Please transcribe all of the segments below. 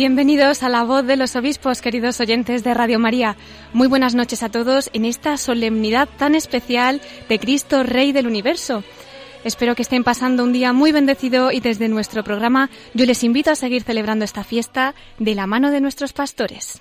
Bienvenidos a la voz de los obispos, queridos oyentes de Radio María. Muy buenas noches a todos en esta solemnidad tan especial de Cristo, Rey del Universo. Espero que estén pasando un día muy bendecido y desde nuestro programa yo les invito a seguir celebrando esta fiesta de la mano de nuestros pastores.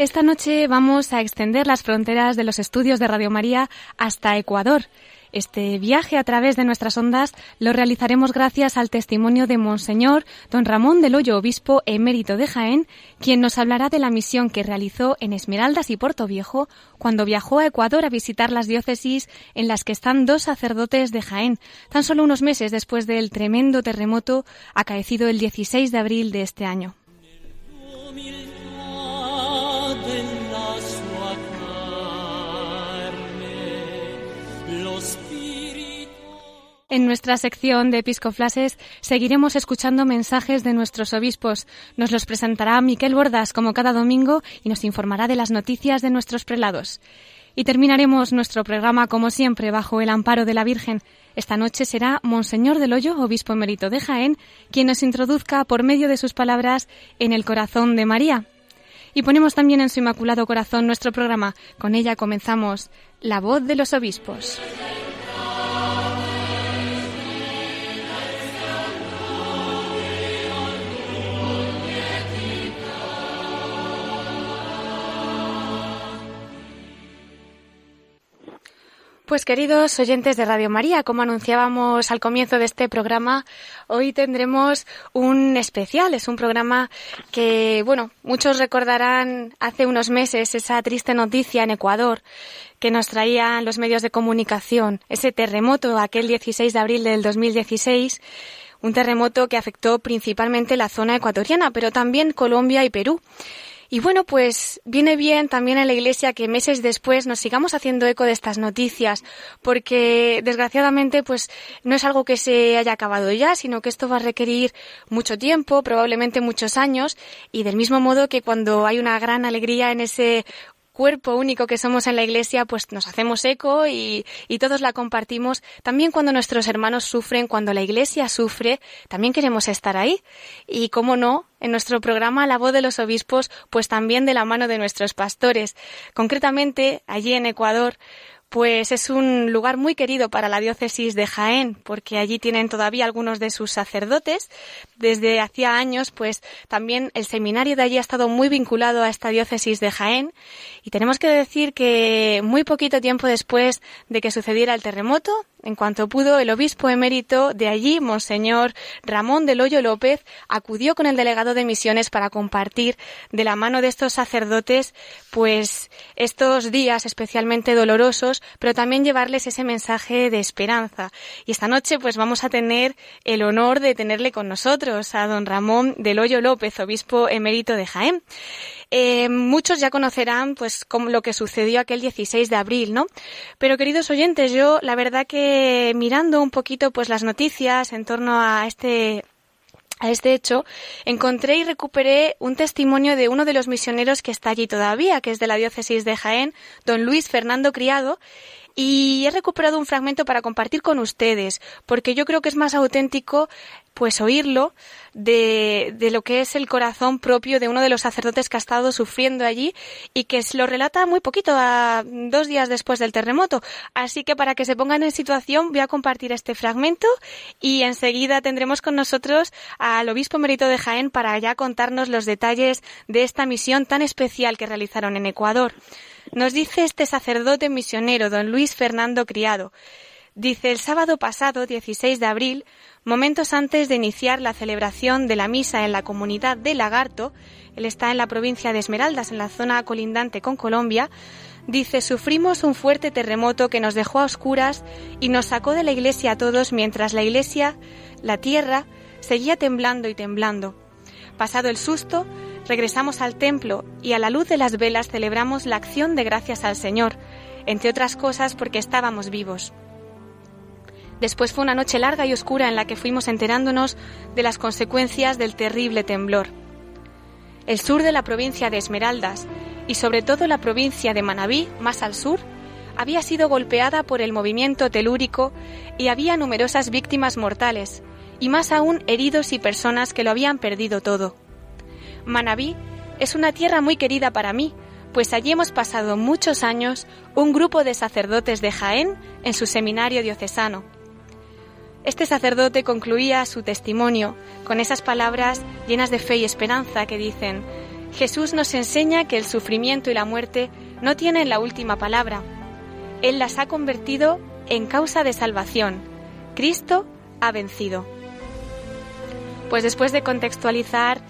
Esta noche vamos a extender las fronteras de los estudios de Radio María hasta Ecuador. Este viaje a través de nuestras ondas lo realizaremos gracias al testimonio de Monseñor Don Ramón del Hoyo, obispo emérito de Jaén, quien nos hablará de la misión que realizó en Esmeraldas y Puerto Viejo cuando viajó a Ecuador a visitar las diócesis en las que están dos sacerdotes de Jaén, tan solo unos meses después del tremendo terremoto acaecido el 16 de abril de este año. En nuestra sección de Episcoflases seguiremos escuchando mensajes de nuestros obispos. Nos los presentará Miquel Bordas como cada domingo y nos informará de las noticias de nuestros prelados. Y terminaremos nuestro programa como siempre bajo el amparo de la Virgen. Esta noche será Monseñor del Hoyo, obispo emérito de Jaén, quien nos introduzca por medio de sus palabras en el corazón de María. Y ponemos también en su inmaculado corazón nuestro programa. Con ella comenzamos La voz de los obispos. Pues queridos oyentes de Radio María, como anunciábamos al comienzo de este programa, hoy tendremos un especial. Es un programa que, bueno, muchos recordarán hace unos meses esa triste noticia en Ecuador que nos traían los medios de comunicación, ese terremoto aquel 16 de abril del 2016 un terremoto que afectó principalmente la zona ecuatoriana, pero también Colombia y Perú. Y bueno, pues viene bien también a la Iglesia que meses después nos sigamos haciendo eco de estas noticias, porque desgraciadamente pues no es algo que se haya acabado ya, sino que esto va a requerir mucho tiempo, probablemente muchos años, y del mismo modo que cuando hay una gran alegría en ese cuerpo único que somos en la Iglesia, pues nos hacemos eco y, y, todos la compartimos. También cuando nuestros hermanos sufren, cuando la Iglesia sufre, también queremos estar ahí. Y cómo no, en nuestro programa La voz de los obispos, pues también de la mano de nuestros pastores. Concretamente, allí en Ecuador, pues es un lugar muy querido para la diócesis de Jaén, porque allí tienen todavía algunos de sus sacerdotes. Desde hacía años, pues también el seminario de allí ha estado muy vinculado a esta diócesis de Jaén. Y tenemos que decir que muy poquito tiempo después de que sucediera el terremoto, en cuanto pudo, el obispo emérito de allí, Monseñor Ramón del Hoyo López, acudió con el delegado de misiones para compartir de la mano de estos sacerdotes, pues estos días especialmente dolorosos, pero también llevarles ese mensaje de esperanza. Y esta noche, pues vamos a tener el honor de tenerle con nosotros a don Ramón del Hoyo López, obispo emérito de Jaén. Eh, muchos ya conocerán pues como lo que sucedió aquel 16 de abril, ¿no? Pero queridos oyentes, yo la verdad que mirando un poquito pues las noticias en torno a este a este hecho, encontré y recuperé un testimonio de uno de los misioneros que está allí todavía, que es de la diócesis de Jaén, don Luis Fernando Criado, y he recuperado un fragmento para compartir con ustedes, porque yo creo que es más auténtico pues oírlo de, de, lo que es el corazón propio de uno de los sacerdotes que ha estado sufriendo allí y que lo relata muy poquito, a dos días después del terremoto. Así que para que se pongan en situación voy a compartir este fragmento y enseguida tendremos con nosotros al obispo Merito de Jaén para ya contarnos los detalles de esta misión tan especial que realizaron en Ecuador. Nos dice este sacerdote misionero, don Luis Fernando Criado, Dice, el sábado pasado, 16 de abril, momentos antes de iniciar la celebración de la misa en la comunidad de Lagarto, él está en la provincia de Esmeraldas, en la zona colindante con Colombia, dice, sufrimos un fuerte terremoto que nos dejó a oscuras y nos sacó de la iglesia a todos mientras la iglesia, la tierra, seguía temblando y temblando. Pasado el susto, regresamos al templo y a la luz de las velas celebramos la acción de gracias al Señor, entre otras cosas porque estábamos vivos. Después fue una noche larga y oscura en la que fuimos enterándonos de las consecuencias del terrible temblor. El sur de la provincia de Esmeraldas y sobre todo la provincia de Manabí, más al sur, había sido golpeada por el movimiento telúrico y había numerosas víctimas mortales, y más aún heridos y personas que lo habían perdido todo. Manabí es una tierra muy querida para mí, pues allí hemos pasado muchos años un grupo de sacerdotes de Jaén en su seminario diocesano. Este sacerdote concluía su testimonio con esas palabras llenas de fe y esperanza que dicen, Jesús nos enseña que el sufrimiento y la muerte no tienen la última palabra. Él las ha convertido en causa de salvación. Cristo ha vencido. Pues después de contextualizar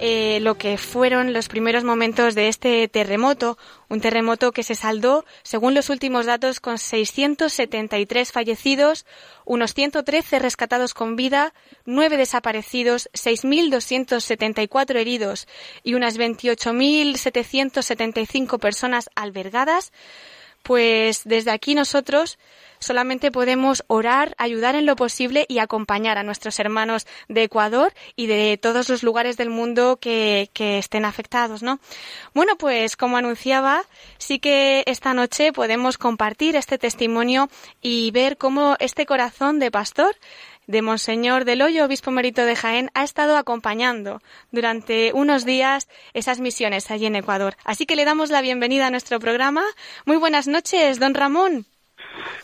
eh, lo que fueron los primeros momentos de este terremoto, un terremoto que se saldó, según los últimos datos, con 673 fallecidos, unos 113 rescatados con vida, 9 desaparecidos, 6.274 heridos y unas 28.775 personas albergadas, pues desde aquí nosotros solamente podemos orar, ayudar en lo posible y acompañar a nuestros hermanos de Ecuador y de todos los lugares del mundo que, estén afectados, ¿no? Bueno, pues como anunciaba, sí que esta noche podemos compartir este testimonio y ver cómo este corazón de pastor de Monseñor del Hoyo, obispo mérito de Jaén, ha estado acompañando durante unos días esas misiones allí en Ecuador. Así que le damos la bienvenida a nuestro programa. Muy buenas noches, don Ramón.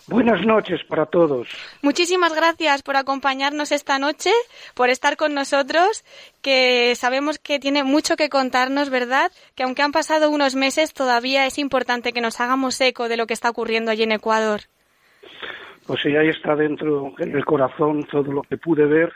Buenas noches para todos. Muchísimas gracias por acompañarnos esta noche, por estar con nosotros, que sabemos que tiene mucho que contarnos, ¿verdad? Que aunque han pasado unos meses, todavía es importante que nos hagamos eco de lo que está ocurriendo allí en Ecuador. Pues sí, ahí está dentro, en el corazón, todo lo que pude ver,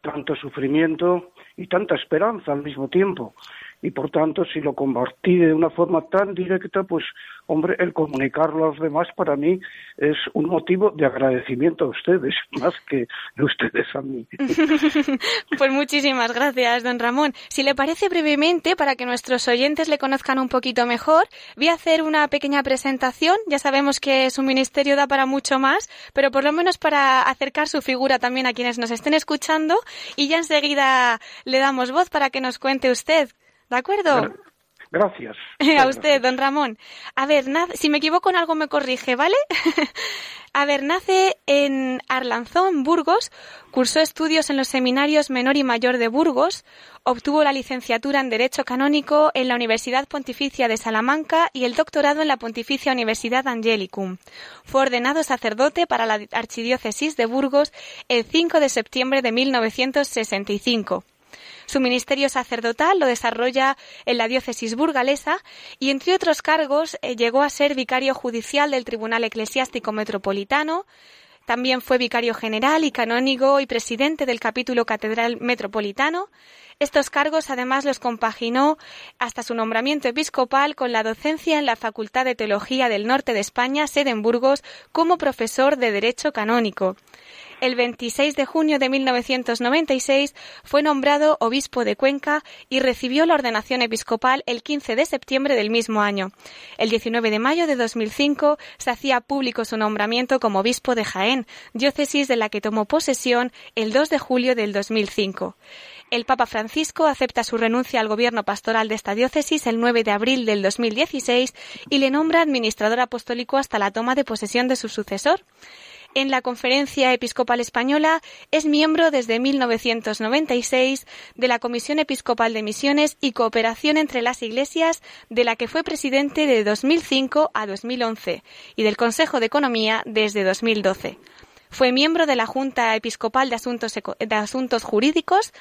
tanto sufrimiento y tanta esperanza al mismo tiempo. Y por tanto, si lo compartí de una forma tan directa, pues hombre, el comunicarlo a los demás para mí es un motivo de agradecimiento a ustedes, más que de ustedes a mí. pues muchísimas gracias, don Ramón. Si le parece brevemente, para que nuestros oyentes le conozcan un poquito mejor, voy a hacer una pequeña presentación. Ya sabemos que su ministerio da para mucho más, pero por lo menos para acercar su figura también a quienes nos estén escuchando y ya enseguida le damos voz para que nos cuente usted. ¿De acuerdo? Gracias. A usted, don Ramón. A ver, si me equivoco en algo me corrige, ¿vale? A ver, nace en Arlanzón, Burgos, cursó estudios en los seminarios menor y mayor de Burgos, obtuvo la licenciatura en Derecho Canónico en la Universidad Pontificia de Salamanca y el doctorado en la Pontificia Universidad Angelicum. Fue ordenado sacerdote para la Archidiócesis de Burgos el 5 de septiembre de 1965. Su ministerio sacerdotal lo desarrolla en la diócesis burgalesa y, entre otros cargos, eh, llegó a ser vicario judicial del Tribunal Eclesiástico Metropolitano, también fue vicario general y canónigo y presidente del capítulo catedral metropolitano. Estos cargos además los compaginó hasta su nombramiento episcopal con la docencia en la Facultad de Teología del Norte de España, sede en Burgos, como profesor de Derecho Canónico el 26 de junio de 1996 fue nombrado obispo de Cuenca y recibió la ordenación episcopal el 15 de septiembre del mismo año. El 19 de mayo de 2005 se hacía público su nombramiento como obispo de Jaén, diócesis de la que tomó posesión el 2 de julio del 2005. El Papa Francisco acepta su renuncia al gobierno pastoral de esta diócesis el 9 de abril del 2016 y le nombra administrador apostólico hasta la toma de posesión de su sucesor en la Conferencia Episcopal Española, es miembro desde 1996 de la Comisión Episcopal de Misiones y Cooperación entre las Iglesias, de la que fue presidente de 2005 a 2011, y del Consejo de Economía desde 2012. Fue miembro de la Junta Episcopal de Asuntos, de Jurídicos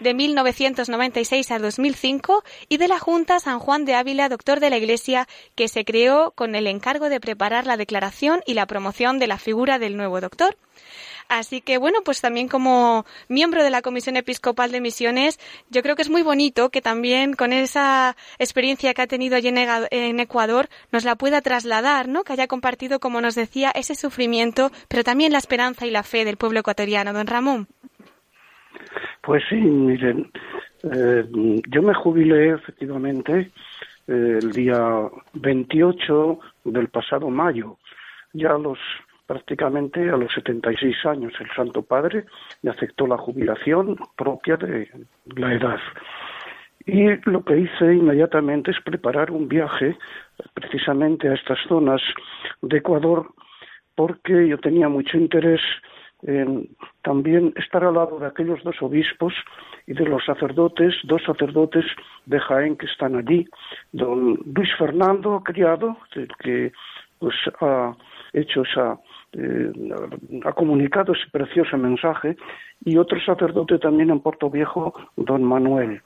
de 1996 a 2005 y de la Junta San Juan de Ávila, doctor de la Iglesia, que se creó con el encargo de preparar la declaración y la promoción de la figura del nuevo doctor. Así que bueno, pues también como miembro de la Comisión Episcopal de Misiones, yo creo que es muy bonito que también con esa experiencia que ha tenido allí en Ecuador nos la pueda trasladar, ¿no? Que haya compartido, como nos decía, ese sufrimiento, pero también la esperanza y la fe del pueblo ecuatoriano, don Ramón. Pues sí, miren, eh, yo me jubilé efectivamente el día 28 del pasado mayo. Ya los prácticamente a los 76 años el Santo Padre me aceptó la jubilación propia de la edad. Y lo que hice inmediatamente es preparar un viaje precisamente a estas zonas de Ecuador porque yo tenía mucho interés en también estar al lado de aquellos dos obispos y de los sacerdotes, dos sacerdotes de Jaén que están allí, don Luis Fernando Criado, que pues ha hecho esa eh, ha comunicado ese precioso mensaje y otro sacerdote también en Puerto Viejo, don Manuel.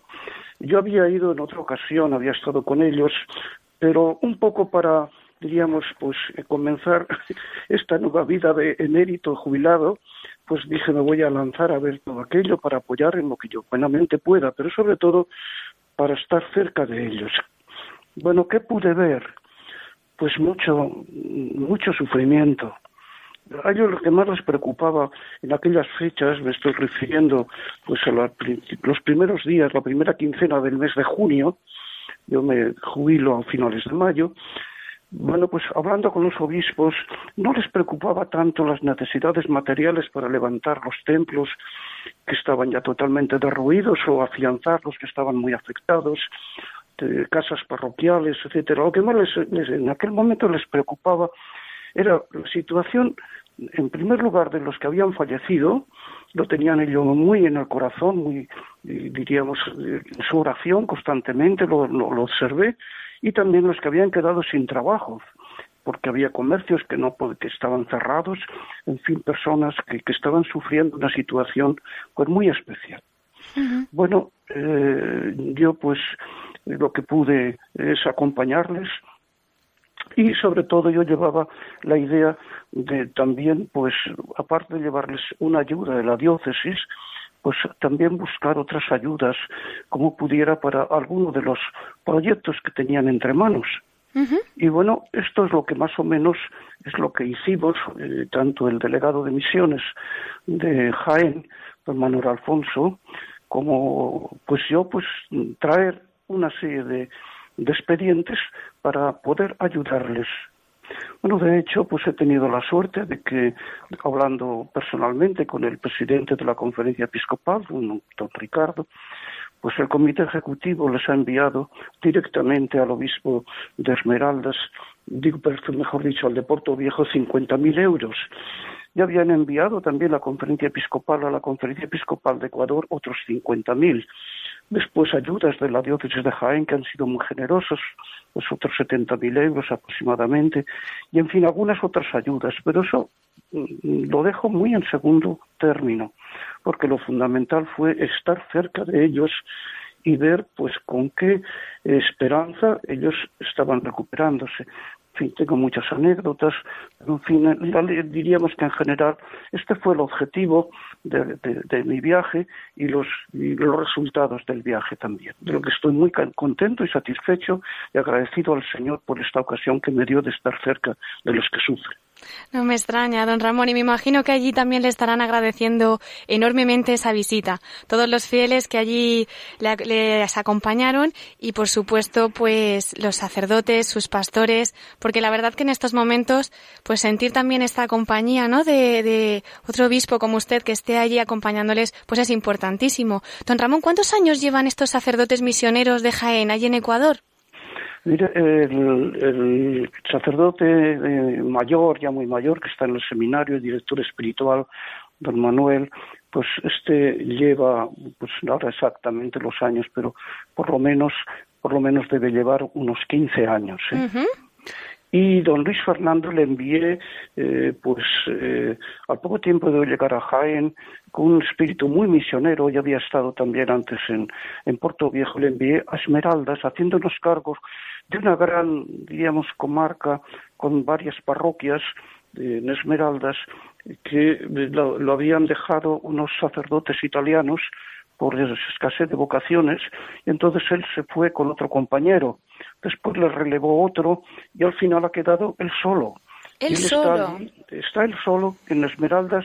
Yo había ido en otra ocasión, había estado con ellos, pero un poco para, diríamos, pues eh, comenzar esta nueva vida de emérito jubilado, pues dije me voy a lanzar a ver todo aquello para apoyar en lo que yo buenamente pueda, pero sobre todo para estar cerca de ellos. Bueno, ¿qué pude ver? Pues mucho, mucho sufrimiento, a ellos lo que más les preocupaba en aquellas fechas, me estoy refiriendo pues a los primeros días, la primera quincena del mes de junio, yo me jubilo a finales de mayo, bueno, pues hablando con los obispos, no les preocupaba tanto las necesidades materiales para levantar los templos que estaban ya totalmente derruidos o afianzar los que estaban muy afectados, casas parroquiales, etcétera. Lo que más les, en aquel momento les preocupaba era la situación, en primer lugar, de los que habían fallecido, lo tenían ellos muy en el corazón, muy, diríamos, en su oración constantemente, lo, observé, y también los que habían quedado sin trabajo, porque había comercios que no que estaban cerrados, en fin, personas que, estaban sufriendo una situación pues muy especial. Bueno, eh, yo pues lo que pude es acompañarles, y sobre todo yo llevaba la idea de también, pues, aparte de llevarles una ayuda de la diócesis, pues también buscar otras ayudas como pudiera para alguno de los proyectos que tenían entre manos. Y bueno, esto es lo que más o menos es lo que hicimos, eh, tanto el delegado de misiones de Jaén, don Manuel Alfonso, como pues yo, pues traer una serie de de expedientes para poder ayudarles. Bueno, de hecho, pues he tenido la suerte de que, hablando personalmente con el presidente de la conferencia episcopal, don, Ricardo, pues el comité ejecutivo les ha enviado directamente al obispo de Esmeraldas, digo, mejor dicho, al de Puerto Viejo, 50.000 euros. Ya habían enviado también la conferencia episcopal a la conferencia episcopal de Ecuador otros 50.000 después ayudas de la diócesis de Jaén que han sido muy generosos, pues otros 70.000 euros aproximadamente, y en fin, algunas otras ayudas, pero eso mm, lo dejo muy en segundo término, porque lo fundamental fue estar cerca de ellos y ver pues con qué esperanza ellos estaban recuperándose fin, tengo muchas anécdotas, en fin, diríamos que en general este fue el objetivo de, mi viaje y los, y los resultados del viaje también, de lo que estoy muy contento y satisfecho y agradecido al Señor por esta ocasión que me dio de estar cerca de los que sufren. No me extraña, don Ramón, y me imagino que allí también le estarán agradeciendo enormemente esa visita. Todos los fieles que allí les acompañaron y, por supuesto, pues los sacerdotes, sus pastores, porque la verdad que en estos momentos, pues sentir también esta compañía, ¿no? De, de otro obispo como usted que esté allí acompañándoles, pues es importantísimo. Don Ramón, ¿cuántos años llevan estos sacerdotes misioneros de Jaén allí en Ecuador? Mire, el, sacerdote eh, mayor, ya muy mayor, que está en el seminario, director espiritual, don Manuel, pues este lleva, pues ahora exactamente los años, pero por lo menos, por lo menos debe llevar unos 15 años. ¿eh? Y don Luis Fernando le envié, eh, pues eh, al poco tiempo de llegar a Jaén, con un espíritu muy misionero, ya había estado también antes en, en Puerto Viejo, le envié a Esmeraldas, haciéndonos cargos de una gran, comarca con varias parroquias en Esmeraldas que lo, lo habían dejado unos sacerdotes italianos por escasez de vocaciones, y entonces él se fue con otro compañero. Después le relevó otro y al final ha quedado él solo. Él solo. Está, está él solo en Esmeraldas.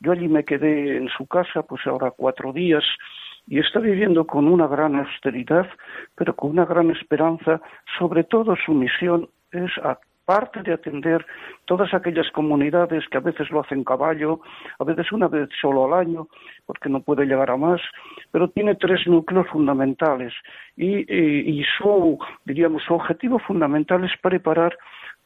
Yo allí me quedé en su casa, pues ahora cuatro días, y está viviendo con una gran austeridad, pero con una gran esperanza. Sobre todo su misión es a parte de atender todas aquellas comunidades que a veces lo hacen caballo, a veces una vez solo al año, porque no puede llegar a más, pero tiene tres núcleos fundamentales y, y, y su, diríamos, su objetivo fundamental es preparar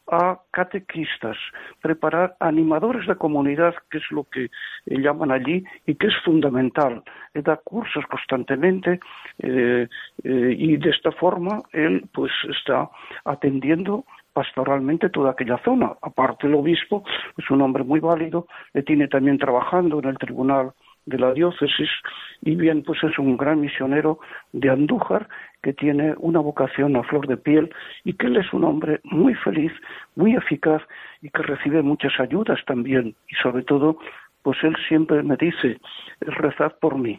a catequistas, preparar animadores de comunidad, que es lo que eh, llaman allí, y que es fundamental. Da cursos constantemente eh, eh, y de esta forma él pues está atendiendo pastoralmente toda aquella zona. Aparte el obispo es un hombre muy válido, le tiene también trabajando en el tribunal de la diócesis y bien pues es un gran misionero de Andújar que tiene una vocación a flor de piel y que él es un hombre muy feliz, muy eficaz y que recibe muchas ayudas también. Y sobre todo pues él siempre me dice rezad por mí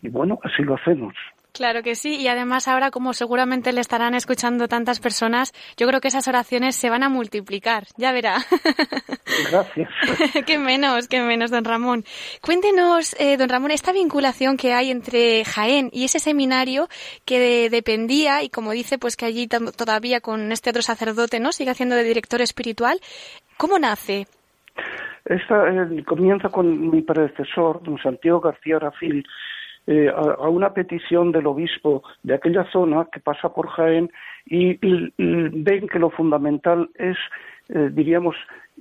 y bueno así lo hacemos Claro que sí, y además ahora como seguramente le estarán escuchando tantas personas, yo creo que esas oraciones se van a multiplicar, ya verá. Gracias. qué menos, qué menos, don Ramón. Cuéntenos, eh, don Ramón, esta vinculación que hay entre Jaén y ese seminario que de, dependía, y como dice, pues que allí todavía con este otro sacerdote, ¿no? Sigue haciendo de director espiritual. ¿Cómo nace? Esta eh, comienza con mi predecesor, don Santiago García Rafil, eh, a, una petición del obispo de aquella zona que pasa por Jaén y, y, ven que lo fundamental es, eh, diríamos,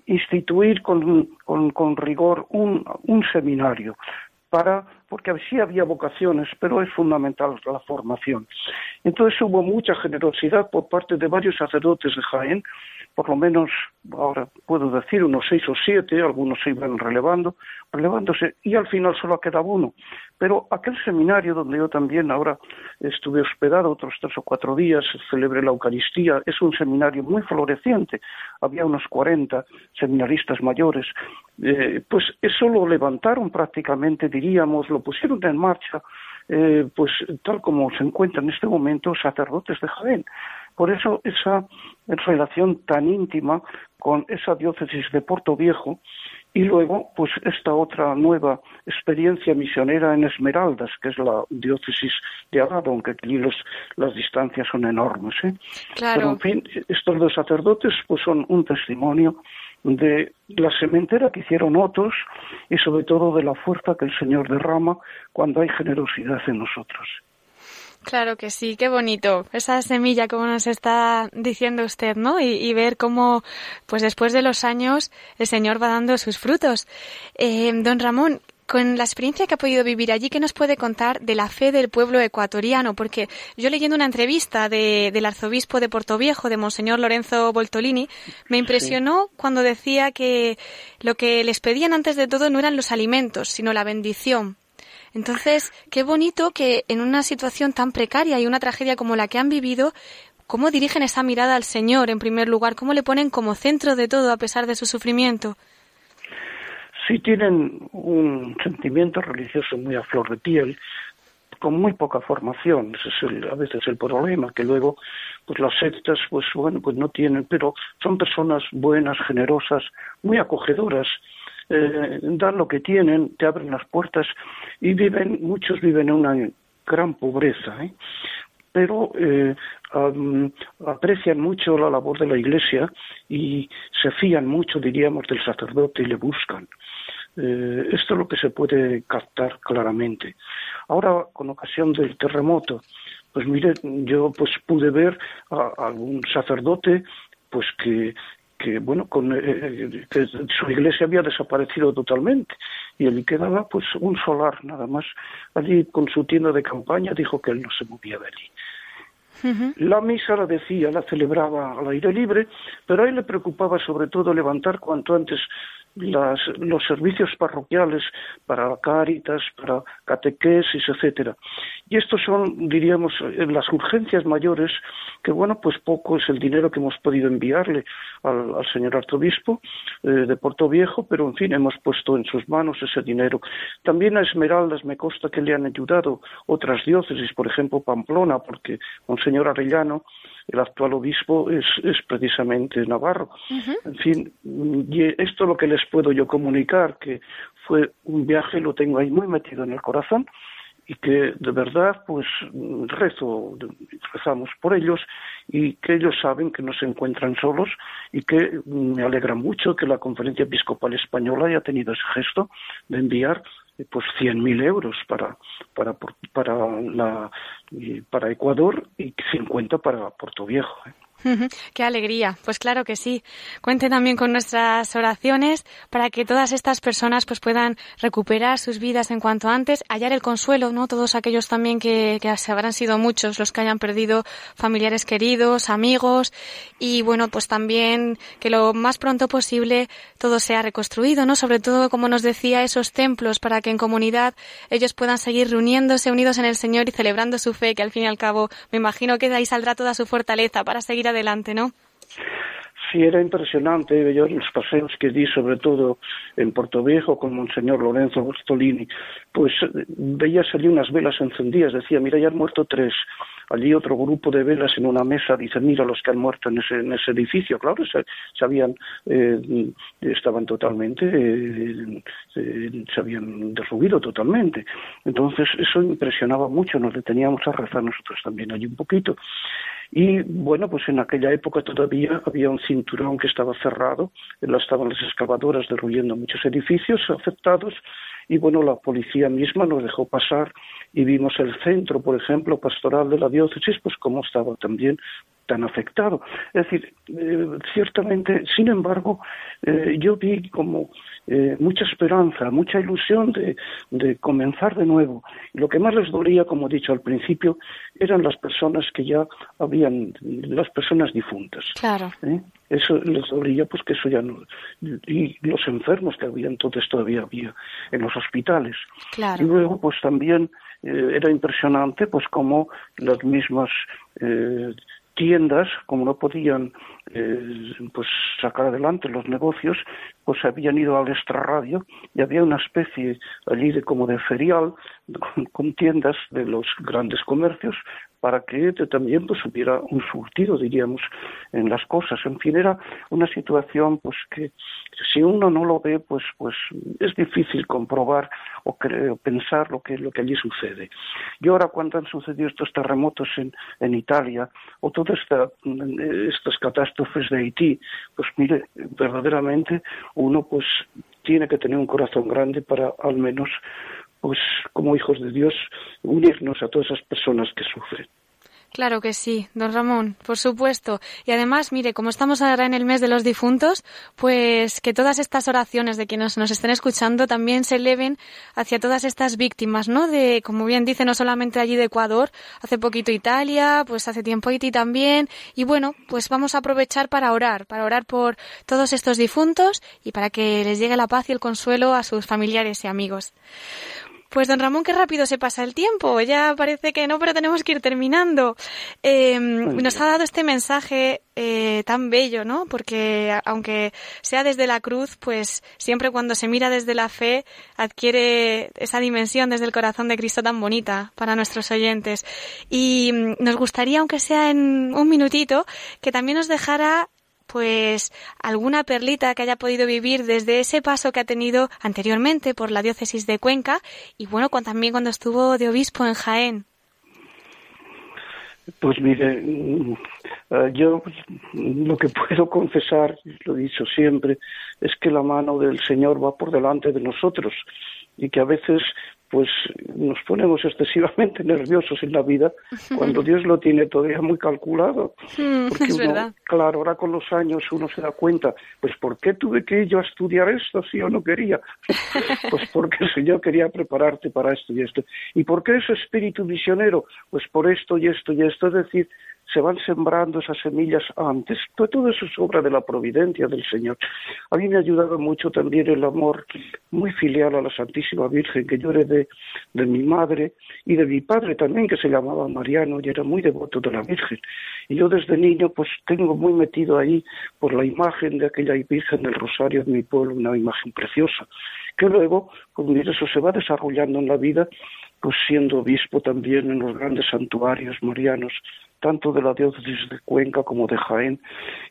instituir con, con, rigor un, seminario para porque sí había vocaciones, pero es fundamental la formación. Entonces hubo mucha generosidad por parte de varios sacerdotes de Jaén por lo menos, ahora puedo decir, unos seis o siete, algunos se iban relevando, relevándose, y al final solo quedaba uno. Pero aquel seminario donde yo también ahora estuve hospedado otros tres o cuatro días, celebré la Eucaristía, es un seminario muy floreciente, había unos cuarenta seminaristas mayores, eh, pues eso lo levantaron prácticamente, diríamos, lo pusieron en marcha, eh, pues tal como se encuentran en este momento sacerdotes de Jaén. Por eso esa relación tan íntima con esa diócesis de Puerto Viejo y luego pues esta otra nueva experiencia misionera en Esmeraldas, que es la diócesis de Agado, aunque aquí los, las distancias son enormes. ¿eh? Claro. Pero en fin, estos dos sacerdotes pues son un testimonio de la sementera que hicieron otros y sobre todo de la fuerza que el Señor derrama cuando hay generosidad en nosotros. Claro que sí, qué bonito. Esa semilla, como nos está diciendo usted, ¿no? Y, y, ver cómo, pues después de los años, el Señor va dando sus frutos. Eh, don Ramón, con la experiencia que ha podido vivir allí, ¿qué nos puede contar de la fe del pueblo ecuatoriano? Porque yo leyendo una entrevista de, del arzobispo de Portoviejo, de Monseñor Lorenzo Boltolini, me impresionó sí. cuando decía que lo que les pedían antes de todo no eran los alimentos, sino la bendición entonces, qué bonito que en una situación tan precaria y una tragedia como la que han vivido, cómo dirigen esa mirada al Señor en primer lugar, cómo le ponen como centro de todo a pesar de su sufrimiento. Sí tienen un sentimiento religioso muy a flor de piel, con muy poca formación, ese es el, a veces el problema, que luego pues las sectas pues bueno pues no tienen, pero son personas buenas, generosas, muy acogedoras, eh, dan lo que tienen, te abren las puertas y viven, muchos viven en una gran pobreza, ¿eh? pero eh, aprecian mucho la labor de la Iglesia y se fían mucho, diríamos, del sacerdote y le buscan. Esto es lo que se puede captar claramente. Ahora, con ocasión del terremoto, pues mire, yo pues pude ver a, a un sacerdote pues que que bueno con eh, que su iglesia había desaparecido totalmente. Y allí quedaba pues un solar nada más. Allí con su tienda de campaña dijo que él no se movía de allí. La misa la decía, la celebraba al aire libre, pero a él le preocupaba sobre todo levantar cuanto antes las, los servicios parroquiales para Cáritas, para catequesis, etcétera. Y estos son, diríamos, eh, las urgencias mayores que, bueno, pues poco es el dinero que hemos podido enviarle al, señor arzobispo eh, de Puerto Viejo, pero en fin, hemos puesto en sus manos ese dinero. También a Esmeraldas me consta que le han ayudado otras diócesis, por ejemplo, Pamplona, porque Monseñor Arellano el actual obispo es, es precisamente Navarro. En fin, y esto es lo que les puedo yo comunicar, que fue un viaje, lo tengo ahí muy metido en el corazón y que de verdad pues rezo, rezamos por ellos y que ellos saben que no se encuentran solos y que me alegra mucho que la Conferencia Episcopal Española haya tenido ese gesto de enviar pues 100.000 euros para para para la para Ecuador y 50 para Puerto Viejo. ¿eh? Qué alegría. Pues claro que sí. Cuente también con nuestras oraciones para que todas estas personas pues puedan recuperar sus vidas en cuanto antes, hallar el consuelo, ¿no? Todos aquellos también que, que habrán sido muchos los que hayan perdido familiares queridos, amigos y bueno, pues también que lo más pronto posible todo sea reconstruido, ¿no? Sobre todo, como nos decía, esos templos para que en comunidad ellos puedan seguir reuniéndose unidos en el Señor y celebrando su fe, que al fin y al cabo me imagino que de ahí saldrá toda su fortaleza para seguir adelante, ¿no? Sí, era impresionante. Yo los paseos que di, sobre todo en Puerto Viejo con Monseñor Lorenzo Bostolini, pues veía salir unas velas encendidas. Decía, mira, ya han muerto tres. Allí otro grupo de velas en una mesa dice, mira los que han muerto en ese, en ese edificio. Claro, se, habían, eh, estaban totalmente, eh, eh, se habían derruido totalmente. Entonces, eso impresionaba mucho. Nos deteníamos a rezar nosotros también allí un poquito. Y bueno, pues en aquella época todavía había un cinturón que estaba cerrado, estaban las excavadoras derruyendo muchos edificios afectados y bueno, la policía misma nos dejó pasar y vimos el centro, por ejemplo, pastoral de la diócesis, pues cómo estaba también tan afectado. Es decir, eh, ciertamente, sin embargo, eh, yo vi como eh, mucha esperanza, mucha ilusión de, de, comenzar de nuevo. lo que más les dolía, como he dicho al principio, eran las personas que ya habían, las personas difuntas. Claro. Eso les dolía, pues que eso ya no. Y los enfermos que había entonces todavía había en los hospitales. Claro. Y luego, pues también era impresionante, pues como las mismas tiendas, como no podían eh, pues sacar adelante los negocios, pues habían ido al extrarradio y había una especie allí de como de ferial con tiendas de los grandes comercios para que también pues hubiera un surtido diríamos en las cosas. En fin era una situación pues que si uno no lo ve pues pues es difícil comprobar o, pensar lo que lo que allí sucede. Y ahora cuando han sucedido estos terremotos en, en Italia o todas esta, estas catástrofes de Haití pues mire verdaderamente uno pues tiene que tener un corazón grande para al menos pues como hijos de Dios, unirnos a todas esas personas que sufren. Claro que sí, don Ramón, por supuesto. Y además, mire, como estamos ahora en el mes de los difuntos, pues que todas estas oraciones de quienes nos estén escuchando también se eleven hacia todas estas víctimas, ¿no? De, como bien dice, no solamente allí de Ecuador, hace poquito Italia, pues hace tiempo Haití también. Y bueno, pues vamos a aprovechar para orar, para orar por todos estos difuntos y para que les llegue la paz y el consuelo a sus familiares y amigos. Pues don Ramón, qué rápido se pasa el tiempo. Ya parece que no, pero tenemos que ir terminando. Em, nos ha dado este mensaje eh, tan bello, ¿no? Porque aunque sea desde la cruz, pues siempre cuando se mira desde la fe adquiere esa dimensión desde el corazón de Cristo tan bonita para nuestros oyentes. Y mm, nos gustaría, aunque sea en un minutito, que también nos dejara pues alguna perlita que haya podido vivir desde ese paso que ha tenido anteriormente por la diócesis de Cuenca y bueno, también cuando estuvo de obispo en Jaén. Pues mire, eh, yo lo que puedo confesar, lo he dicho siempre, es que la mano del Señor va por delante de nosotros y que a veces pues nos ponemos excesivamente nerviosos en la vida cuando Dios lo tiene todavía muy calculado. Mm, Porque es uno, verdad. claro, ahora con los años uno se da cuenta, pues ¿por qué tuve que ir yo a estudiar esto si yo no quería? pues porque el Señor quería prepararte para esto y esto. ¿Y por qué ese espíritu misionero? Pues por esto y esto y esto. Es decir, se van sembrando esas semillas antes. Todo eso es obra de la providencia del Señor. A mí me ha ayudado mucho también el amor muy filial a la Santísima Virgen que yo heredé de mi madre y de mi padre también, que se llamaba Mariano y era muy devoto de la Virgen. Y yo desde niño pues tengo muy metido ahí por la imagen de aquella Virgen del Rosario de mi pueblo, una imagen preciosa, que luego, pues eso se va desarrollando en la vida pues siendo obispo también en los grandes santuarios marianos, tanto de la diócesis de Cuenca como de Jaén.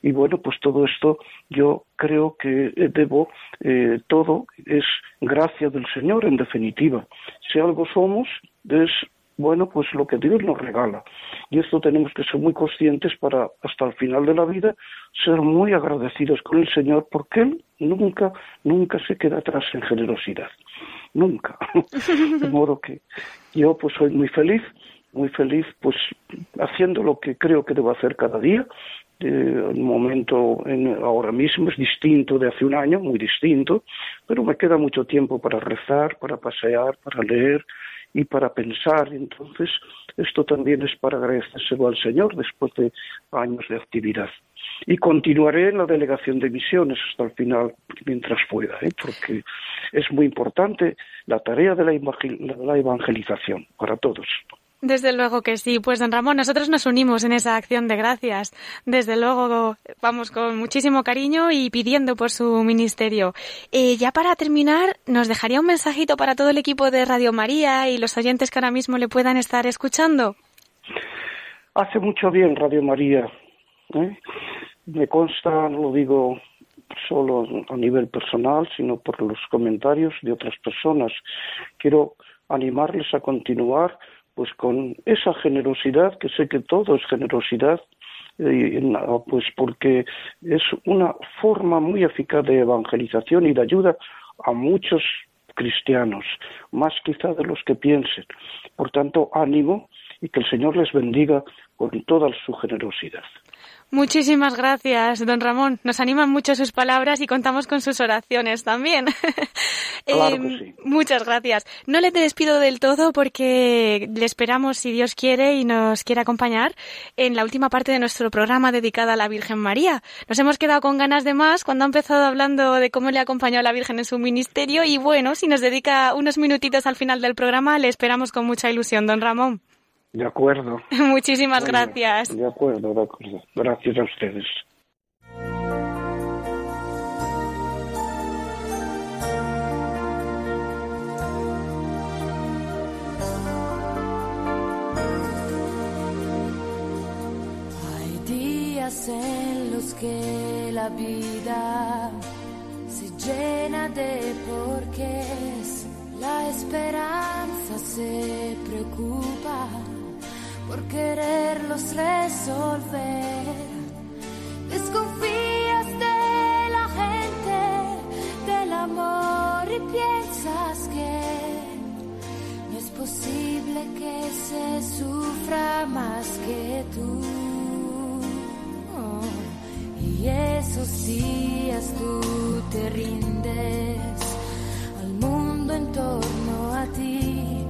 Y bueno, pues todo esto yo creo que eh, debo, eh, todo es gracia del Señor en definitiva. Si algo somos, es bueno, pues lo que Dios nos regala. Y esto tenemos que ser muy conscientes para hasta el final de la vida ser muy agradecidos con el Señor porque Él nunca, nunca se queda atrás en generosidad. Nunca. De modo que yo pues soy muy feliz, muy feliz pues haciendo lo que creo que debo hacer cada día. Eh, el momento en, ahora mismo es distinto de hace un año, muy distinto, pero me queda mucho tiempo para rezar, para pasear, para leer, y para pensar. Entonces, esto también es para agradecérselo al Señor después de años de actividad. Y continuaré en la delegación de misiones hasta el final, mientras pueda, ¿eh? porque es muy importante la tarea de la evangelización para todos. Desde luego que sí. Pues, don Ramón, nosotros nos unimos en esa acción de gracias. Desde luego, vamos con muchísimo cariño y pidiendo por su ministerio. Eh, ya para terminar, ¿nos dejaría un mensajito para todo el equipo de Radio María y los oyentes que ahora mismo le puedan estar escuchando? Hace mucho bien Radio María. ¿eh? Me consta, no lo digo solo a nivel personal, sino por los comentarios de otras personas. Quiero animarles a continuar pues con esa generosidad, que sé que todo es generosidad, eh, pues porque es una forma muy eficaz de evangelización y de ayuda a muchos cristianos, más quizá de los que piensen. Por tanto, ánimo y que el Señor les bendiga con toda su generosidad. Muchísimas gracias, don Ramón. Nos animan mucho sus palabras y contamos con sus oraciones también. Claro que sí. Muchas gracias. No le despido del todo porque le esperamos, si Dios quiere y nos quiere acompañar, en la última parte de nuestro programa dedicada a la Virgen María. Nos hemos quedado con ganas de más cuando ha empezado hablando de cómo le acompañó a la Virgen en su ministerio y bueno, si nos dedica unos minutitos al final del programa, le esperamos con mucha ilusión, don Ramón. De acuerdo. Muchísimas Bueno, gracias. De acuerdo, de acuerdo. Gracias a ustedes. Hay días en los que la vida se llena de porqués. La esperanza se preocupa por quererlos resolver. Desconfías de la gente, del amor y piensas que no es posible que se sufra más que tú. Y esos días tú te rindes al mundo en torno a ti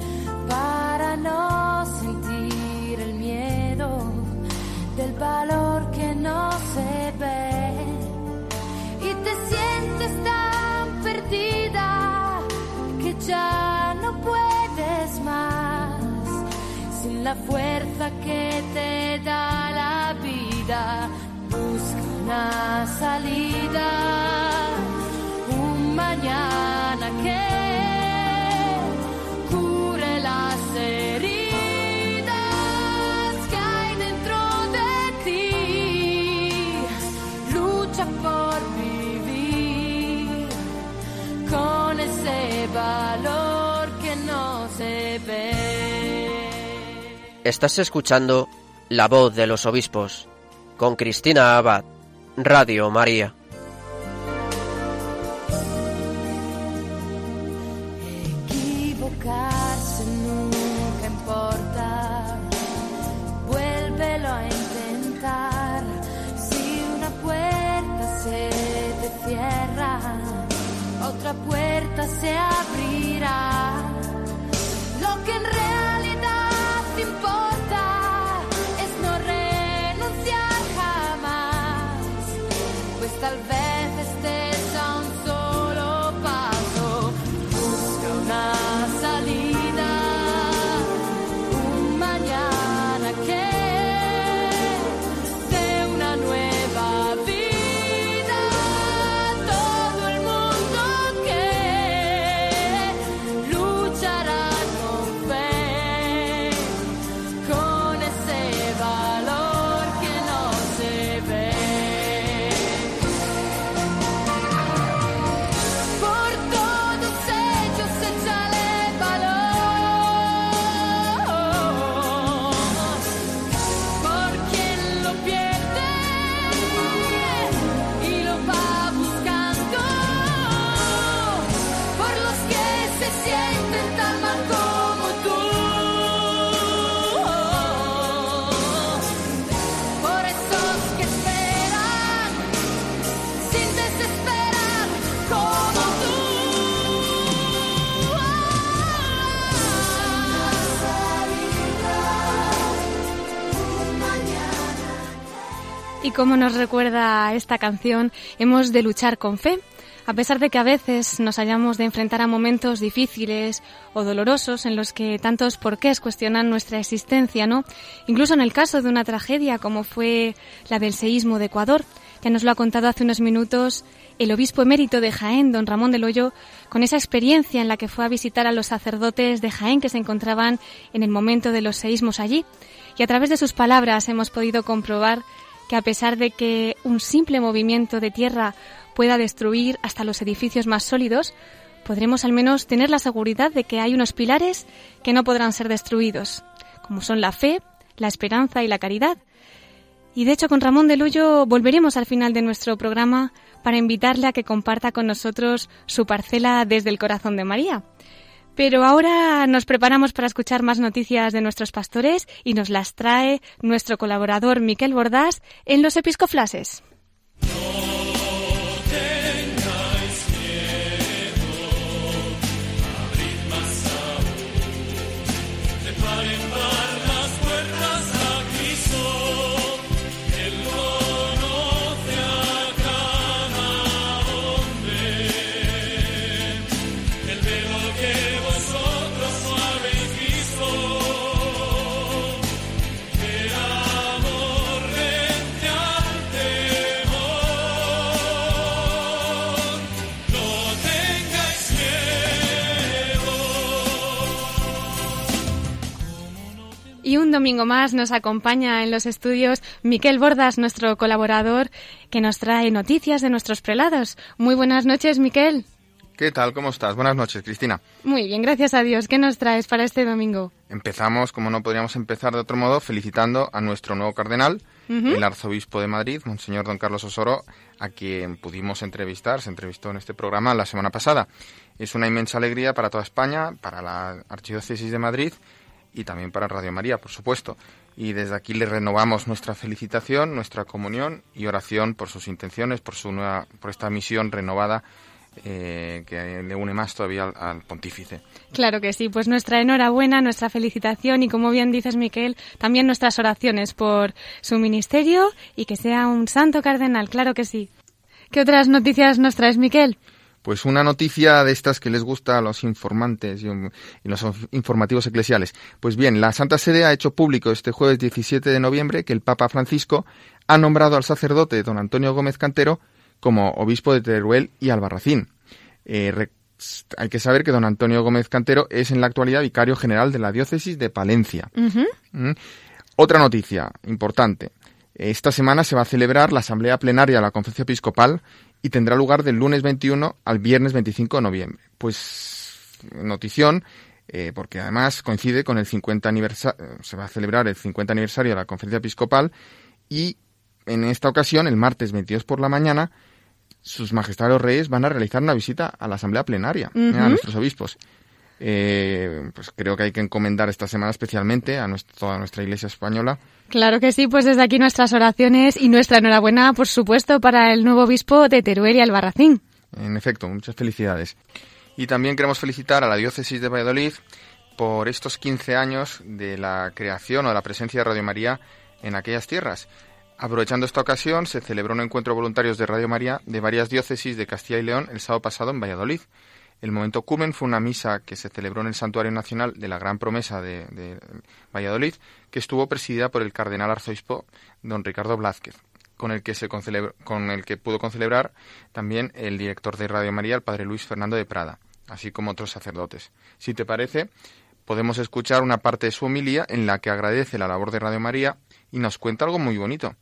para no sentir del valor que no se ve. Y te sientes tan perdida que ya no puedes más. Sin la fuerza que te da la vida busca una salida. Un mañana que valor que no se ve Estás escuchando La voz de los obispos con Cristina Abad, Radio María. Y como nos recuerda esta canción, hemos de luchar con fe. A pesar de que a veces nos hayamos de enfrentar a momentos difíciles o dolorosos en los que tantos porqués cuestionan nuestra existencia, ¿no? Incluso en el caso de una tragedia como fue la del seísmo de Ecuador, que nos lo ha contado hace unos minutos el obispo emérito de Jaén, don Ramón del Hoyo, con esa experiencia en la que fue a visitar a los sacerdotes de Jaén que se encontraban en el momento de los seísmos allí. Y a través de sus palabras hemos podido comprobar que a pesar de que un simple movimiento de tierra pueda destruir hasta los edificios más sólidos, podremos al menos tener la seguridad de que hay unos pilares que no podrán ser destruidos, como son la fe, la esperanza y la caridad. Y de hecho con Ramón de Luyo volveremos al final de nuestro programa para invitarle a que comparta con nosotros su parcela desde el corazón de María. Pero ahora nos preparamos para escuchar más noticias de nuestros pastores y nos las trae nuestro colaborador Miquel Bordás en los Episcoflases. Y un domingo más nos acompaña en los estudios Miquel Bordas, nuestro colaborador, que nos trae noticias de nuestros prelados. Muy buenas noches, Miquel. ¿Qué tal? ¿Cómo estás? Buenas noches, Cristina. Muy bien, gracias a Dios. ¿Qué nos traes para este domingo? Empezamos, como no podríamos empezar de otro modo, felicitando a nuestro nuevo cardenal, el arzobispo de Madrid, Monseñor Don Carlos Osoro, a quien pudimos entrevistar, se entrevistó en este programa la semana pasada. Es una inmensa alegría para toda España, para la Archidiócesis de Madrid y también para Radio María, por supuesto. Y desde aquí le renovamos nuestra felicitación, nuestra comunión y oración por sus intenciones, por su nueva, por esta misión renovada eh, que le une más todavía al, al, pontífice. Claro que sí, pues nuestra enhorabuena, nuestra felicitación y como bien dices Miquel, también nuestras oraciones por su ministerio y que sea un santo cardenal, claro que sí. ¿Qué otras noticias nos traes, Miquel? Pues una noticia de estas que les gusta a los informantes y, los informativos eclesiales. Pues bien, la Santa Sede ha hecho público este jueves 17 de noviembre que el Papa Francisco ha nombrado al sacerdote don Antonio Gómez Cantero como obispo de Teruel y Albarracín. Eh, hay que saber que don Antonio Gómez Cantero es en la actualidad vicario general de la diócesis de Palencia. Uh -huh. ¿Mm? Otra noticia importante. Esta semana se va a celebrar la asamblea plenaria de la Conferencia Episcopal y tendrá lugar del lunes 21 al viernes 25 de noviembre. Pues notición, eh, porque además coincide con el 50 aniversario, se va a celebrar el 50 aniversario de la Conferencia Episcopal y en esta ocasión, el martes 22 por la mañana, sus majestades los reyes van a realizar una visita a la asamblea plenaria, uh -huh. a nuestros obispos. Eh, pues creo que hay que encomendar esta semana especialmente a nuestra, toda nuestra iglesia española. Claro que sí, pues desde aquí nuestras oraciones y nuestra enhorabuena, por supuesto, para el nuevo obispo de Teruel y Albarracín. En efecto, muchas felicidades. Y también queremos felicitar a la diócesis de Valladolid por estos 15 años de la creación o de la presencia de Radio María en aquellas tierras. Aprovechando esta ocasión, se celebró un encuentro de voluntarios de Radio María de varias diócesis de Castilla y León el sábado pasado en Valladolid. El momento cumen fue una misa que se celebró en el Santuario Nacional de la Gran Promesa de, de Valladolid, que estuvo presidida por el cardenal arzobispo don Ricardo Blázquez, con el que, se con el que pudo concelebrar también el director de Radio María, el padre Luis Fernando de Prada, así como otros sacerdotes. Si te parece, podemos escuchar una parte de su homilía en la que agradece la labor de Radio María y nos cuenta algo muy bonito.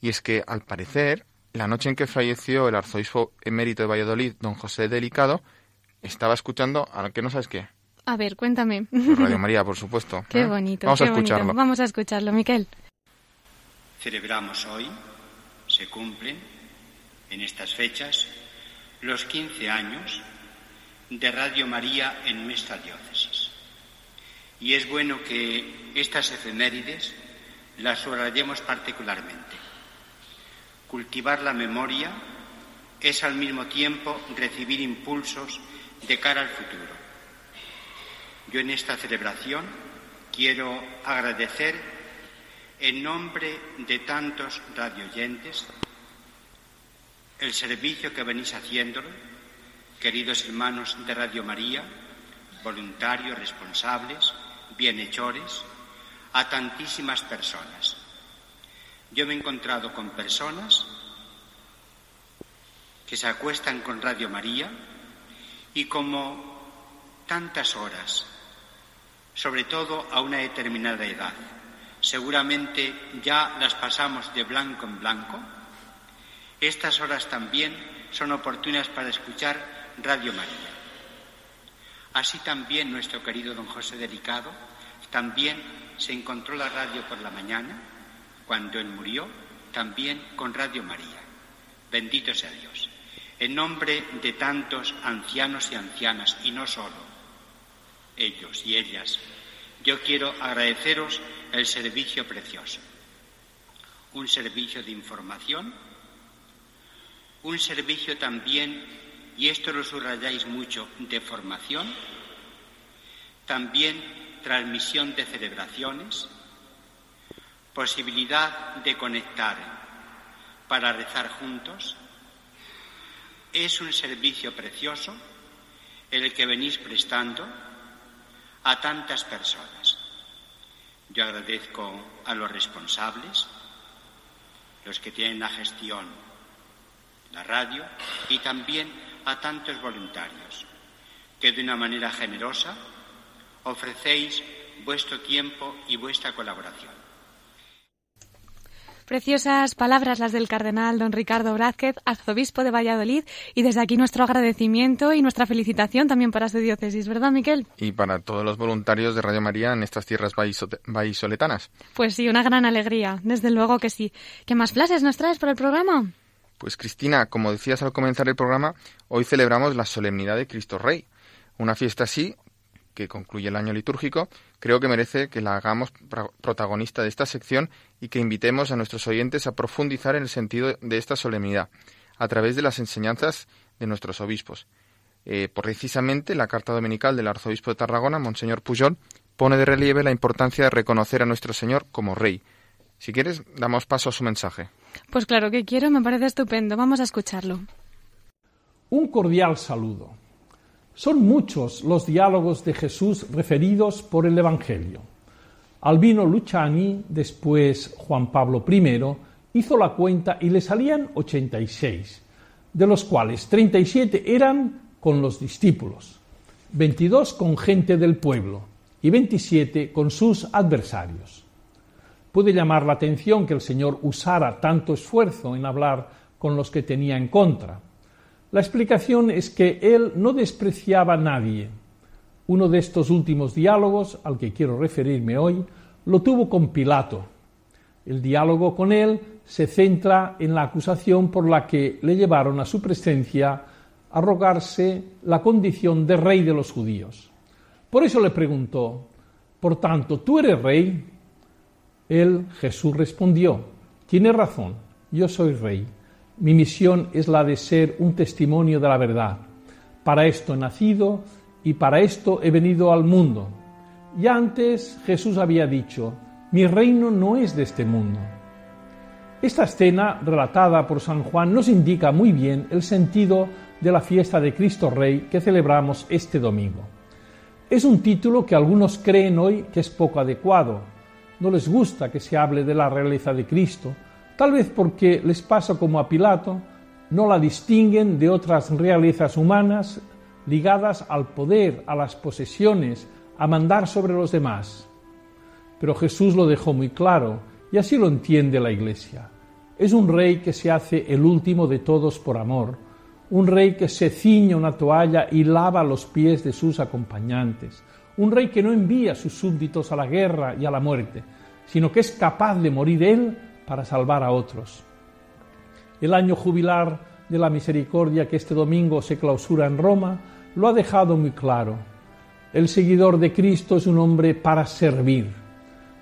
Y es que, al parecer, la noche en que falleció el arzobispo emérito de Valladolid, don José Delicado, estaba escuchando a que no sabes qué. A ver, cuéntame. Pues Radio María, por supuesto. Qué ¿eh? bonito. Vamos qué a escucharlo. Bonito. Vamos a escucharlo, Miquel. Celebramos hoy, se cumplen en estas fechas, los 15 años de Radio María en nuestra diócesis. Y es bueno que estas efemérides las subrayemos particularmente. Cultivar la memoria es al mismo tiempo recibir impulsos de cara al futuro. Yo en esta celebración quiero agradecer en nombre de tantos radioyentes, el servicio que venís haciéndolo, queridos hermanos de Radio María, voluntarios, responsables, bienhechores, a tantísimas personas. Yo me he encontrado con personas que se acuestan con Radio María y como tantas horas, sobre todo a una determinada edad, seguramente ya las pasamos de blanco en blanco, estas horas también son oportunas para escuchar Radio María. Así también nuestro querido don José Delicado también se encontró la radio por la mañana, cuando él murió, también con Radio María. Bendito sea Dios. En nombre de tantos ancianos y ancianas, y no solo ellos y ellas, yo quiero agradeceros el servicio precioso. Un servicio de información, un servicio también, y esto lo subrayáis mucho, de formación, también transmisión de celebraciones, posibilidad de conectar para rezar juntos. Es un servicio precioso el que venís prestando a tantas personas. Yo agradezco a los responsables, los que tienen la gestión, la radio, y también a tantos voluntarios que de una manera generosa ofrecéis vuestro tiempo y vuestra colaboración. Preciosas palabras las del cardenal don Ricardo Brázquez, arzobispo de Valladolid, y desde aquí nuestro agradecimiento y nuestra felicitación también para su diócesis, ¿verdad, Miquel? Y para todos los voluntarios de Radio María en estas tierras vallisoletanas. Pues sí, una gran alegría, desde luego que sí. ¿Qué más frases nos traes para el programa? Pues Cristina, como decías al comenzar el programa, hoy celebramos la solemnidad de Cristo Rey. Una fiesta así que concluye el año litúrgico, creo que merece que la hagamos protagonista de esta sección y que invitemos a nuestros oyentes a profundizar en el sentido de esta solemnidad a través de las enseñanzas de nuestros obispos. Eh, precisamente la carta dominical del arzobispo de Tarragona, Monseñor Pujol, pone de relieve la importancia de reconocer a nuestro Señor como Rey. Si quieres, damos paso a su mensaje. Pues claro que quiero, me parece estupendo. Vamos a escucharlo. Un cordial saludo. Son muchos los diálogos de Jesús referidos por el Evangelio. Albino Luciani, después Juan Pablo I, hizo la cuenta y le salían 86, de los cuales 37 eran con los discípulos, 22 con gente del pueblo y 27 con sus adversarios. Puede llamar la atención que el Señor usara tanto esfuerzo en hablar con los que tenía en contra, la explicación es que él no despreciaba a nadie. Uno de estos últimos diálogos, al que quiero referirme hoy, lo tuvo con Pilato. El diálogo con él se centra en la acusación por la que le llevaron a su presencia a rogarse la condición de rey de los judíos. Por eso le preguntó, por tanto, ¿tú eres rey? Él, Jesús, respondió, tiene razón, yo soy rey. Mi misión es la de ser un testimonio de la verdad. Para esto he nacido y para esto he venido al mundo. Ya antes Jesús había dicho, mi reino no es de este mundo. Esta escena relatada por San Juan nos indica muy bien el sentido de la fiesta de Cristo Rey que celebramos este domingo. Es un título que algunos creen hoy que es poco adecuado. No les gusta que se hable de la realeza de Cristo, Tal vez porque les pasa como a Pilato, no la distinguen de otras realezas humanas ligadas al poder, a las posesiones, a mandar sobre los demás. Pero Jesús lo dejó muy claro y así lo entiende la Iglesia. Es un rey que se hace el último de todos por amor, un rey que se ciñe una toalla y lava los pies de sus acompañantes, un rey que no envía a sus súbditos a la guerra y a la muerte, sino que es capaz de morir él para salvar a otros. El año jubilar de la misericordia que este domingo se clausura en Roma lo ha dejado muy claro. El seguidor de Cristo es un hombre para servir.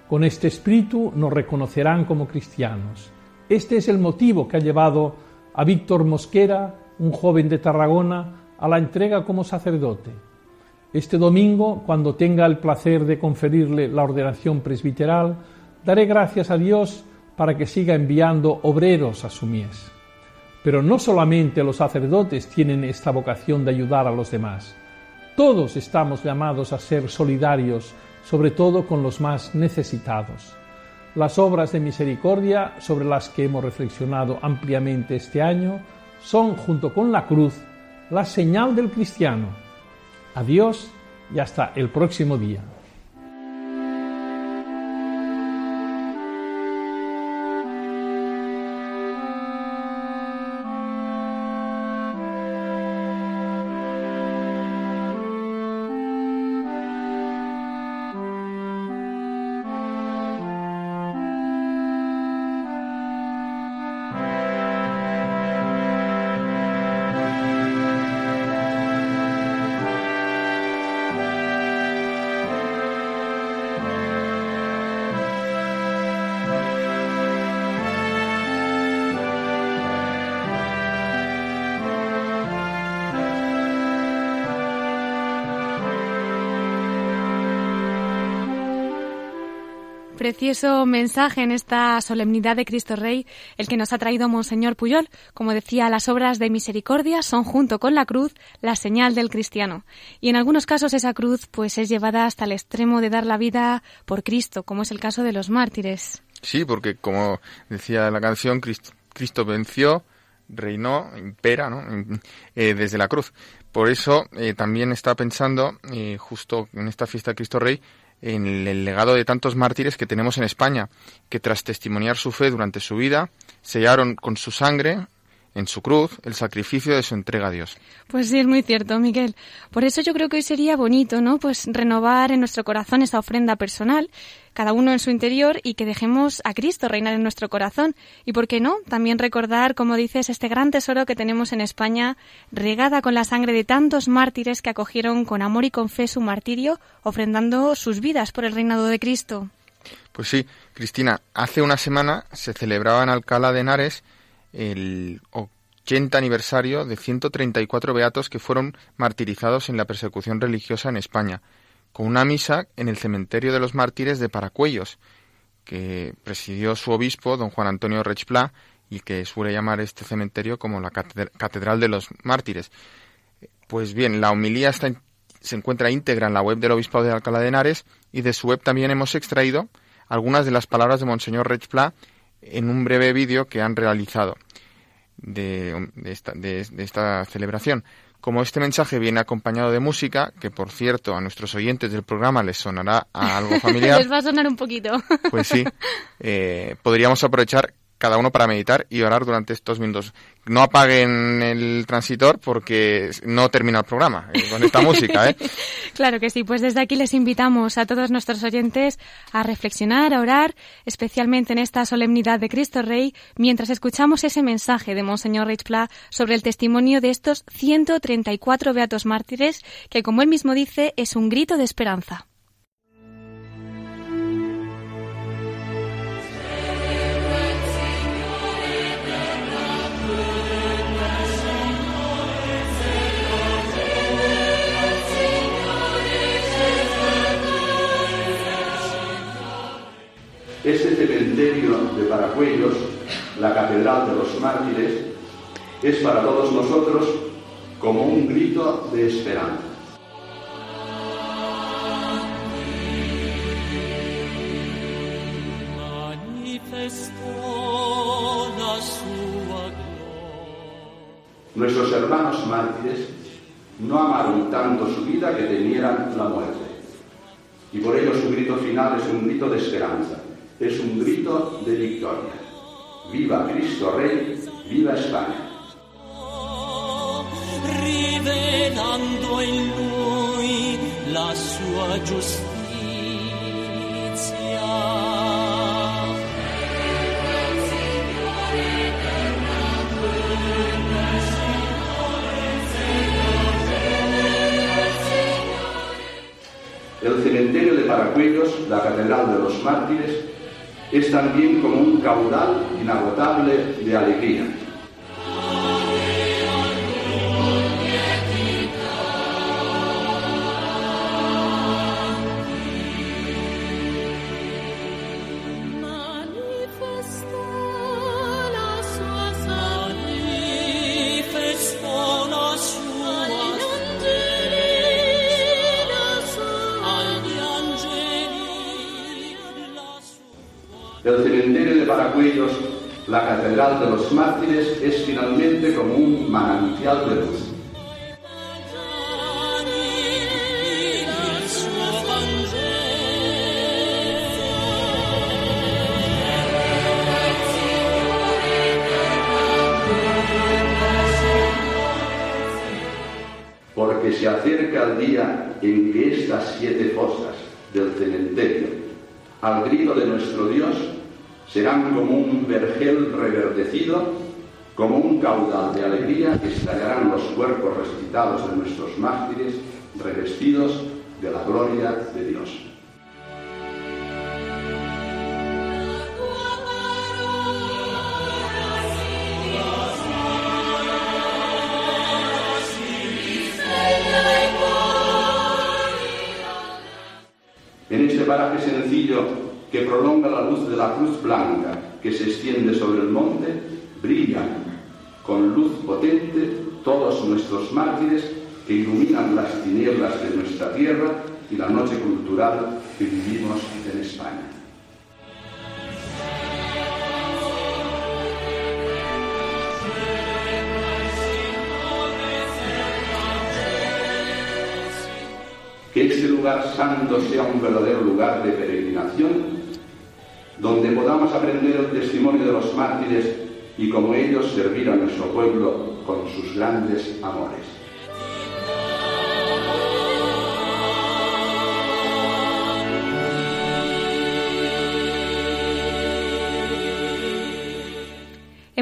Con este espíritu nos reconocerán como cristianos. Este es el motivo que ha llevado a Víctor Mosquera, un joven de Tarragona, a la entrega como sacerdote. Este domingo, cuando tenga el placer de conferirle la ordenación presbiteral, daré gracias a Dios para que siga enviando obreros a su mies. Pero no solamente los sacerdotes tienen esta vocación de ayudar a los demás. Todos estamos llamados a ser solidarios, sobre todo con los más necesitados. Las obras de misericordia sobre las que hemos reflexionado ampliamente este año son, junto con la cruz, la señal del cristiano. Adiós y hasta el próximo día. Precioso mensaje en esta solemnidad de Cristo Rey, el que nos ha traído Monseñor Puyol. Como decía, las obras de misericordia son junto con la cruz la señal del cristiano. Y en algunos casos esa cruz pues es llevada hasta el extremo de dar la vida por Cristo, como es el caso de los mártires. Sí, porque como decía la canción, Cristo, venció, reinó, impera, ¿no? Eh, desde la cruz. Por eso eh, también está pensando, eh, justo en esta fiesta de Cristo Rey, en el legado de tantos mártires que tenemos en España, que tras testimoniar su fe durante su vida, sellaron con su sangre en su cruz el sacrificio de su entrega a Dios. Pues sí, es muy cierto, Miguel. Por eso yo creo que hoy sería bonito, ¿no? Pues renovar en nuestro corazón esa ofrenda personal, cada uno en su interior, y que dejemos a Cristo reinar en nuestro corazón. Y por qué no, también recordar, como dices, este gran tesoro que tenemos en España, regada con la sangre de tantos mártires que acogieron con amor y con fe su martirio, ofrendando sus vidas por el reinado de Cristo. Pues sí, Cristina, hace una semana se celebraba en Alcalá de Henares el 80 aniversario de 134 beatos que fueron martirizados en la persecución religiosa en España, con una misa en el cementerio de los mártires de Paracuellos, que presidió su obispo, don Juan Antonio Rechplá, y que suele llamar este cementerio como la Catedral de los Mártires. Pues bien, la homilía está, se encuentra íntegra en la web del Obispo de Alcalá de Henares y de su web también hemos extraído algunas de las palabras de Monseñor Rechplá en un breve vídeo que han realizado de, esta, de, esta celebración. Como este mensaje viene acompañado de música, que por cierto a nuestros oyentes del programa les sonará a algo familiar. les va a sonar un poquito. pues sí, eh, podríamos aprovechar cada uno para meditar y orar durante estos minutos. No apaguen el transitor porque no termina el programa eh, con esta música. ¿eh? Claro que sí, pues desde aquí les invitamos a todos nuestros oyentes a reflexionar, a orar, especialmente en esta solemnidad de Cristo Rey, mientras escuchamos ese mensaje de Monseñor Pla sobre el testimonio de estos 134 beatos mártires, que como él mismo dice, es un grito de esperanza. La Catedral de los Mártires, es para todos nosotros como un grito de esperanza. Nuestros hermanos mártires no amaron tanto su vida que temieran la muerte. Y por ello su grito final es un grito de esperanza es un grito de victoria. Viva Cristo Rey, viva España. Rivelando in lui la sua giustizia. El cementerio de Paracuellos, la Catedral de los Mártires, es también como un caudal inagotable de alegría. La Catedral de los Mártires, es finalmente como un manantial de luz. porque se acerca el día en que estas siete fosas del cementerio, al grito de nuestro Dios, serán como un vergel reverdecido, como un caudal de alegría estallarán los cuerpos resucitados de nuestros mártires, revestidos de la gloria de Dios. En este paraje sencillo que prolonga la luz de la cruz blanca que se extiende sobre el monte, brillan con luz potente todos nuestros mártires que iluminan las tinieblas de nuestra tierra y la noche cultural que vivimos en España. que este lugar santo sea un verdadero lugar de peregrinación, donde podamos aprender el testimonio de los mártires y como ellos servir a nuestro pueblo con sus grandes amores.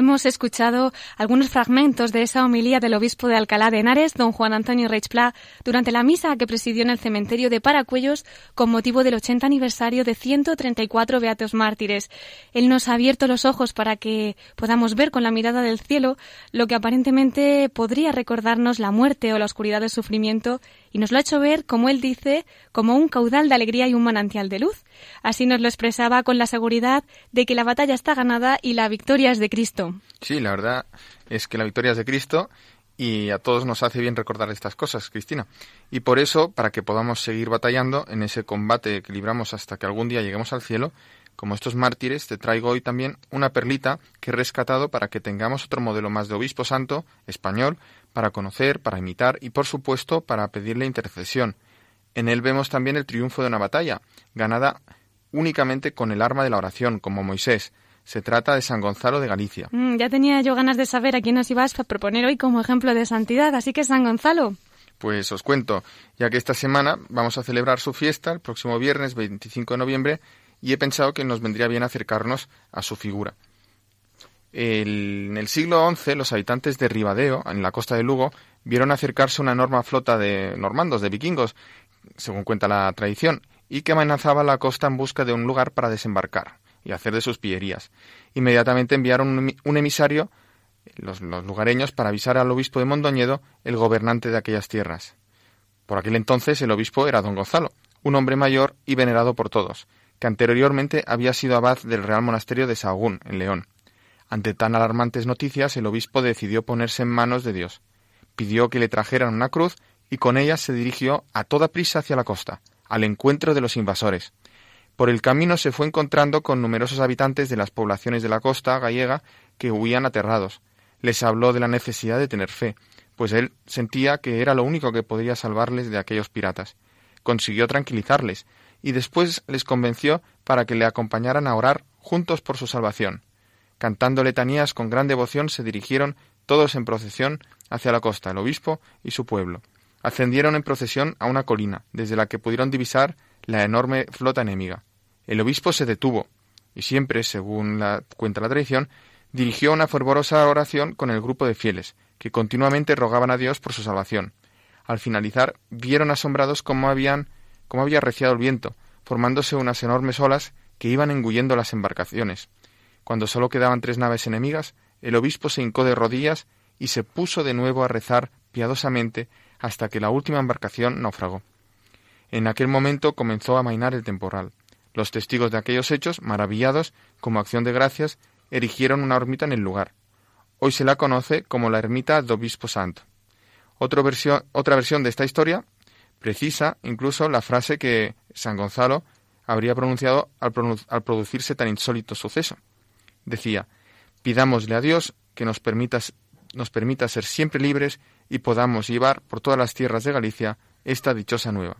Hemos escuchado algunos fragmentos de esa homilía del obispo de Alcalá de Henares, don Juan Antonio Reichpla, durante la misa que presidió en el cementerio de Paracuellos con motivo del 80 aniversario de 134 Beatos Mártires. Él nos ha abierto los ojos para que podamos ver con la mirada del cielo lo que aparentemente podría recordarnos la muerte o la oscuridad del sufrimiento y nos lo ha hecho ver, como él dice, como un caudal de alegría y un manantial de luz. Así nos lo expresaba con la seguridad de que la batalla está ganada y la victoria es de Cristo. Sí, la verdad es que la victoria es de Cristo y a todos nos hace bien recordar estas cosas, Cristina. Y por eso, para que podamos seguir batallando en ese combate que libramos hasta que algún día lleguemos al cielo, como estos mártires, te traigo hoy también una perlita que he rescatado para que tengamos otro modelo más de obispo santo español para conocer, para imitar y, por supuesto, para pedirle intercesión. En él vemos también el triunfo de una batalla, ganada únicamente con el arma de la oración, como Moisés. Se trata de San Gonzalo de Galicia. Mm, ya tenía yo ganas de saber a quién nos ibas a proponer hoy como ejemplo de santidad, así que San Gonzalo. Pues os cuento, ya que esta semana vamos a celebrar su fiesta el próximo viernes 25 de noviembre y he pensado que nos vendría bien acercarnos a su figura. en el siglo XI, los habitantes de Ribadeo, en la costa de Lugo, vieron acercarse una enorme flota de normandos, de vikingos, según cuenta la tradición, y que amenazaba la costa en busca de un lugar para desembarcar y hacer de sus pillerías. Inmediatamente enviaron un, emisario, los, los lugareños, para avisar al obispo de Mondoñedo, el gobernante de aquellas tierras. Por aquel entonces el obispo era don Gonzalo, un hombre mayor y venerado por todos, que anteriormente había sido abad del Real Monasterio de Sahagún, en León. Ante tan alarmantes noticias, el obispo decidió ponerse en manos de Dios. Pidió que le trajeran una cruz y con ella se dirigió a toda prisa hacia la costa, al encuentro de los invasores. Por el camino se fue encontrando con numerosos habitantes de las poblaciones de la costa gallega que huían aterrados. Les habló de la necesidad de tener fe, pues él sentía que era lo único que podría salvarles de aquellos piratas. Consiguió tranquilizarles, y después les convenció para que le acompañaran a orar juntos por su salvación. Cantando letanías con gran devoción se dirigieron todos en procesión hacia la costa, el obispo y su pueblo. Ascendieron en procesión a una colina, desde la que pudieron divisar la enorme flota enemiga. El obispo se detuvo, y siempre, según la cuenta la tradición, dirigió una fervorosa oración con el grupo de fieles, que continuamente rogaban a Dios por su salvación. Al finalizar, vieron asombrados cómo habían cómo había reciado el viento, formándose unas enormes olas que iban engullendo las embarcaciones. Cuando solo quedaban tres naves enemigas, el obispo se hincó de rodillas y se puso de nuevo a rezar piadosamente hasta que la última embarcación naufragó. En aquel momento comenzó a mainar el temporal. Los testigos de aquellos hechos, maravillados, como acción de gracias, erigieron una ermita en el lugar. Hoy se la conoce como la ermita del Obispo Santo. otra versión de esta historia precisa incluso la frase que San Gonzalo habría pronunciado al, producirse tan insólito suceso. Decía, pidámosle a Dios que nos permita, nos permita ser siempre libres y podamos llevar por todas las tierras de Galicia esta dichosa nueva.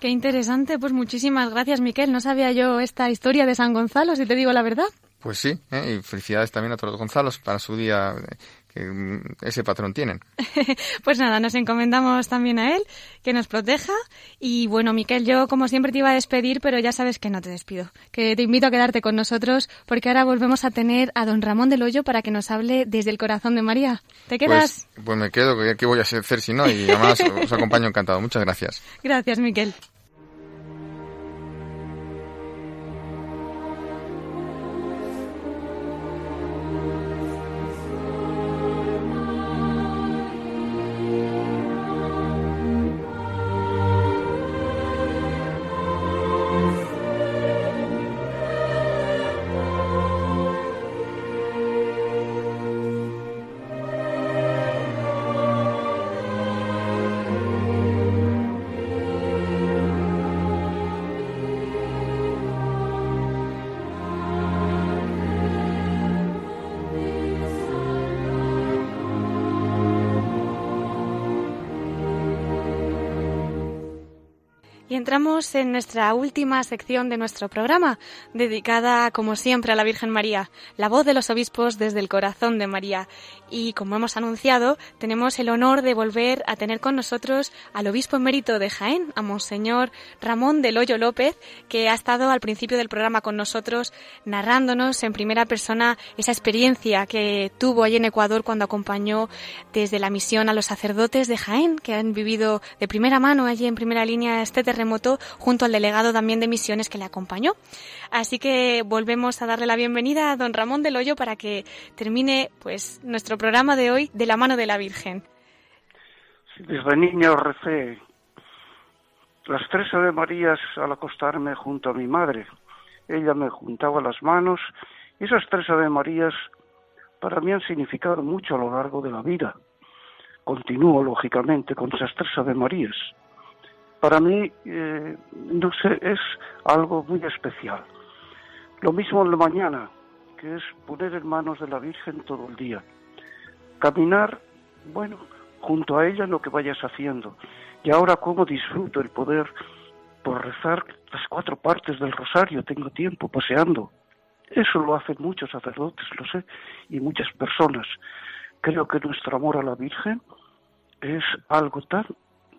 Qué interesante, pues muchísimas gracias, Miquel. No sabía yo esta historia de San Gonzalo, si te digo la verdad. Pues sí, ¿eh? y felicidades también a todos los Gonzalos para su día que mm, ese patrón tienen. pues nada, nos encomendamos también a él, que nos proteja. Y bueno, Miquel, yo como siempre te iba a despedir, pero ya sabes que no te despido. Que te invito a quedarte con nosotros, porque ahora volvemos a tener a don Ramón del Hoyo para que nos hable desde el corazón de María. ¿Te quedas? Pues, pues me quedo, ¿qué voy a hacer si no? Y además os acompaño encantado. Muchas gracias. Gracias, Miquel. Entramos en nuestra última sección de nuestro programa, dedicada, como siempre, a la Virgen María, la voz de los obispos desde el corazón de María. Y como hemos anunciado, tenemos el honor de volver a tener con nosotros al obispo emérito de Jaén, a Monseñor Ramón del Hoyo López, que ha estado al principio del programa con nosotros narrándonos en primera persona esa experiencia que tuvo allí en Ecuador cuando acompañó desde la misión a los sacerdotes de Jaén, que han vivido de primera mano allí en primera línea este terremoto junto al delegado también de misiones que le acompañó. Así que volvemos a darle la bienvenida a don Ramón del Hoyo para que termine pues nuestro programa de hoy de la mano de la Virgen. Desde niño recé las tres Ave Marías al acostarme junto a mi madre. Ella me juntaba las manos y esas tres Ave Marías para mí han significado mucho a lo largo de la vida. Continúo, lógicamente, con esas tres Ave Marías para mí, eh, no sé, es algo muy especial. Lo mismo en la mañana, que es poner en manos de la Virgen todo el día. Caminar, bueno, junto a ella lo que vayas haciendo. Y ahora cómo disfruto el poder por rezar las cuatro partes del rosario, tengo tiempo paseando. Eso lo hacen muchos sacerdotes, lo sé, y muchas personas. Creo que nuestro amor a la Virgen es algo tan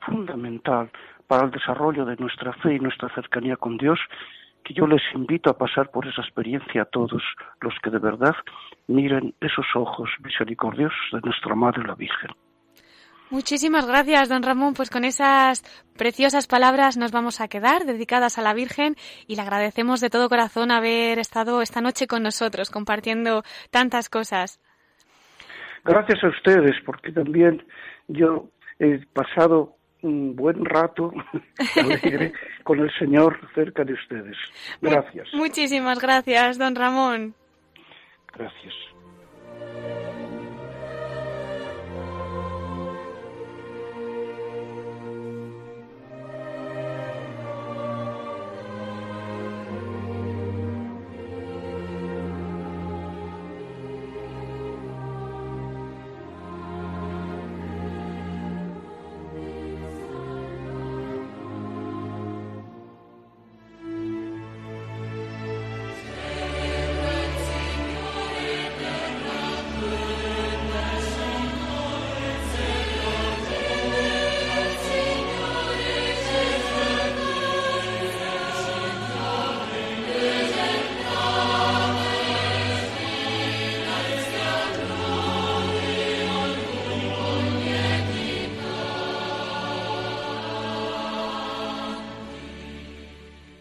fundamental para el desarrollo de nuestra fe y nuestra cercanía con Dios, que yo les invito a pasar por esa experiencia a todos los que de verdad miren esos ojos misericordiosos de nuestra Madre la Virgen. Muchísimas gracias, don Ramón. Pues con esas preciosas palabras nos vamos a quedar dedicadas a la Virgen y le agradecemos de todo corazón haber estado esta noche con nosotros compartiendo tantas cosas. Gracias a ustedes, porque también yo he pasado un buen rato alegre con el Señor cerca de ustedes. Gracias. Muchísimas gracias, don Ramón. Gracias.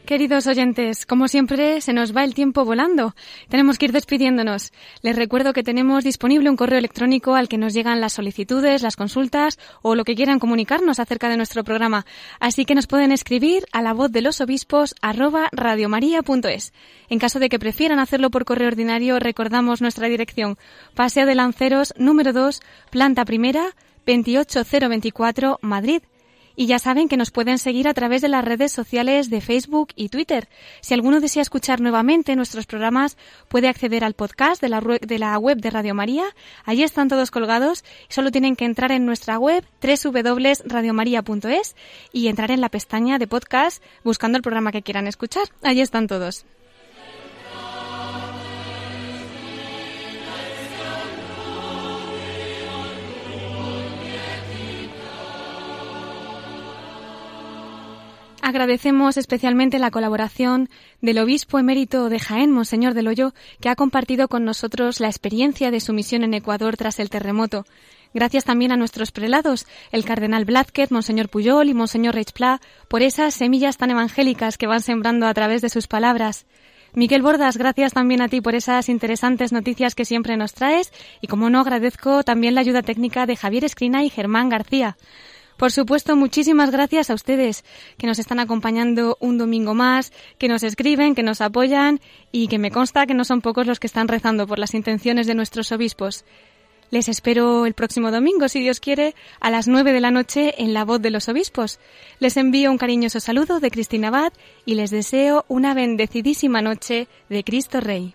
Queridos oyentes, como siempre, se nos va el tiempo volando. Tenemos que ir despidiéndonos. Les recuerdo que tenemos disponible un correo electrónico al que nos llegan las solicitudes, las consultas o lo que quieran comunicarnos acerca de nuestro programa. Así que nos pueden escribir a la voz de los obispos arroba radiomaria.es. En caso de que prefieran hacerlo por correo ordinario, recordamos nuestra dirección. Paseo de Lanceros, número 2, planta primera, 28024, Madrid Y ya saben que nos pueden seguir a través de las redes sociales de Facebook y Twitter. Si alguno desea escuchar nuevamente nuestros programas, puede acceder al podcast de la, de la web de Radio María. Allí están todos colgados. Solo tienen que entrar en nuestra web www.radiomaria.es y entrar en la pestaña de podcast buscando el programa que quieran escuchar. Allí están todos. Agradecemos especialmente la colaboración del obispo emérito de Jaén, Monseñor del Hoyo, que ha compartido con nosotros la experiencia de su misión en Ecuador tras el terremoto. Gracias también a nuestros prelados, el cardenal Blázquez, Monseñor Puyol y Monseñor Reichpla, por esas semillas tan evangélicas que van sembrando a través de sus palabras. Miguel Bordas, gracias también a ti por esas interesantes noticias que siempre nos traes y, como no, agradezco también la ayuda técnica de Javier Escrina y Germán García. Por supuesto, muchísimas gracias a ustedes que nos están acompañando un domingo más, que nos escriben, que nos apoyan y que me consta que no son pocos los que están rezando por las intenciones de nuestros obispos. Les espero el próximo domingo, si Dios quiere, a las nueve de la noche en La Voz de los Obispos. Les envío un cariñoso saludo de Cristina Abad y les deseo una bendecidísima noche de Cristo Rey.